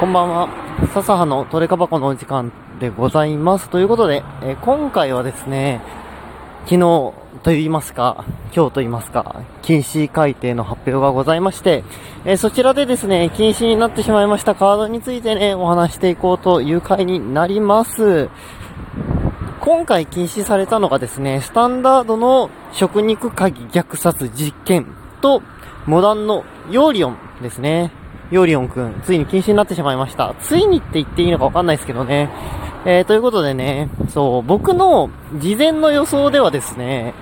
こんばんは。笹葉のトレカ箱のお時間でございます。ということで、え今回はですね、昨日と言いますか、今日と言いますか、禁止改定の発表がございまして、えそちらでですね、禁止になってしまいましたカードについてね、お話していこうという回になります。今回禁止されたのがですね、スタンダードの食肉鍵虐殺実験と、モダンのヨーリオンですね。ヨーリオンくん、ついに禁止になってしまいました。ついにって言っていいのかわかんないですけどね。えー、ということでね、そう、僕の事前の予想ではですね、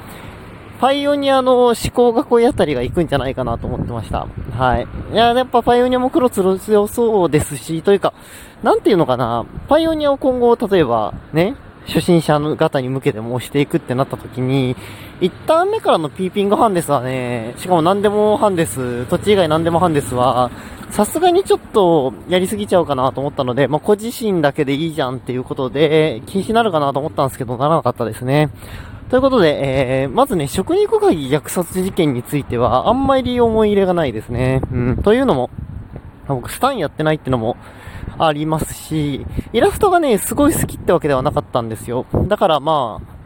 パイオニアの思考囲いあたりが行くんじゃないかなと思ってました。はい。いや、やっぱパイオニアも黒強そうですし、というか、なんていうのかな、パイオニアを今後、例えば、ね、初心者の方に向けても押していくってなった時に、一旦目からのピーピングハンデスはね、しかも何でもハンデス、土地以外何でもハンデスは、さすがにちょっとやりすぎちゃうかなと思ったので、まあ、個自身だけでいいじゃんっていうことで、禁止になるかなと思ったんですけど、ならなかったですね。ということで、えー、まずね、食肉会虐殺事件については、あんまり思い入れがないですね。うん。というのも、僕、スタンやってないってのもありますし、イラストがね、すごい好きってわけではなかったんですよ。だからまあ、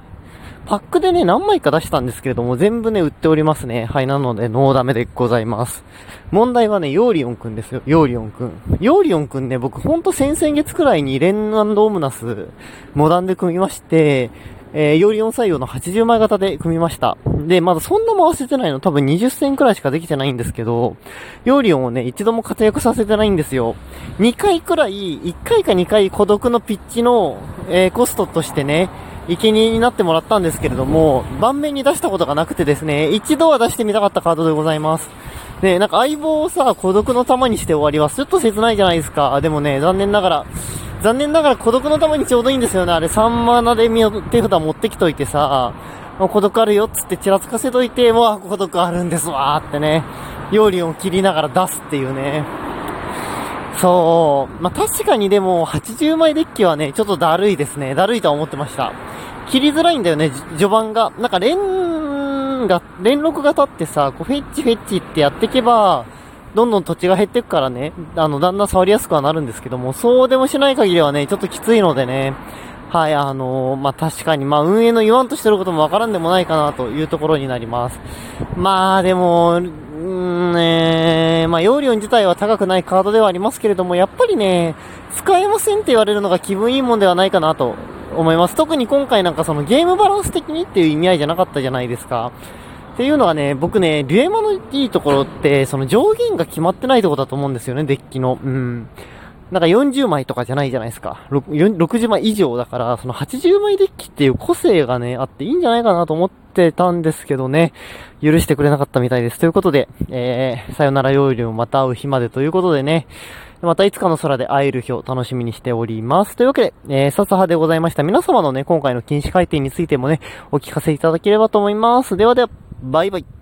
パックでね、何枚か出したんですけれども、全部ね、売っておりますね。はい、なので、ノーダメでございます。問題はね、ヨーリオンくんですよ。ヨーリオンくん。ヨーリオンくんね、僕ほんと先々月くらいにレンオムナス、モダンで組みまして、えー、ヨーリオン採用の80枚型で組みました。で、まだそんな回せてないの、多分20戦くらいしかできてないんですけど、ヨーリオンをね、一度も活躍させてないんですよ。2回くらい、1回か2回孤独のピッチの、えー、コストとしてね、生贄になってもらったんですけれども、盤面に出したことがなくてですね、一度は出してみたかったカードでございます。ねなんか相棒をさ、孤独の玉にして終わりは、ちょっと切ないじゃないですか。でもね、残念ながら、残念ながら孤独の玉にちょうどいいんですよね。あれ3マナで手札持ってきといてさ、もう孤独あるよっつってちらつかせといて、もう孤独あるんですわーってね、料理を切りながら出すっていうね。そう。まあ、確かにでも、80枚デッキはね、ちょっとだるいですね。だるいとは思ってました。切りづらいんだよね、序盤が。なんか連が、連録が立ってさ、こうフェッチフェッチってやっていけば、どんどん土地が減っていくからね、あの、だんだん触りやすくはなるんですけども、そうでもしない限りはね、ちょっときついのでね、はい、あのー、まあ、確かに、まあ、運営の言わんとしてることもわからんでもないかなというところになります。まあ、でも、うん、ねまあ、容量自体は高くないカードではありますけれども、やっぱりね、使えませんって言われるのが気分いいもんではないかなと思います。特に今回なんかそのゲームバランス的にっていう意味合いじゃなかったじゃないですか。っていうのはね、僕ね、デュエマのいいところって、その上限が決まってないところだと思うんですよね、デッキの。うん。なんか40枚とかじゃないじゃないですか。60枚以上だから、その80枚デッキっていう個性がね、あっていいんじゃないかなと思ってたんですけどね、許してくれなかったみたいです。ということで、えー、さよならよりもまた会う日までということでね、またいつかの空で会える日を楽しみにしております。というわけで、えー、笹葉でございました。皆様のね、今回の禁止改定についてもね、お聞かせいただければと思います。ではでは、バイバイ。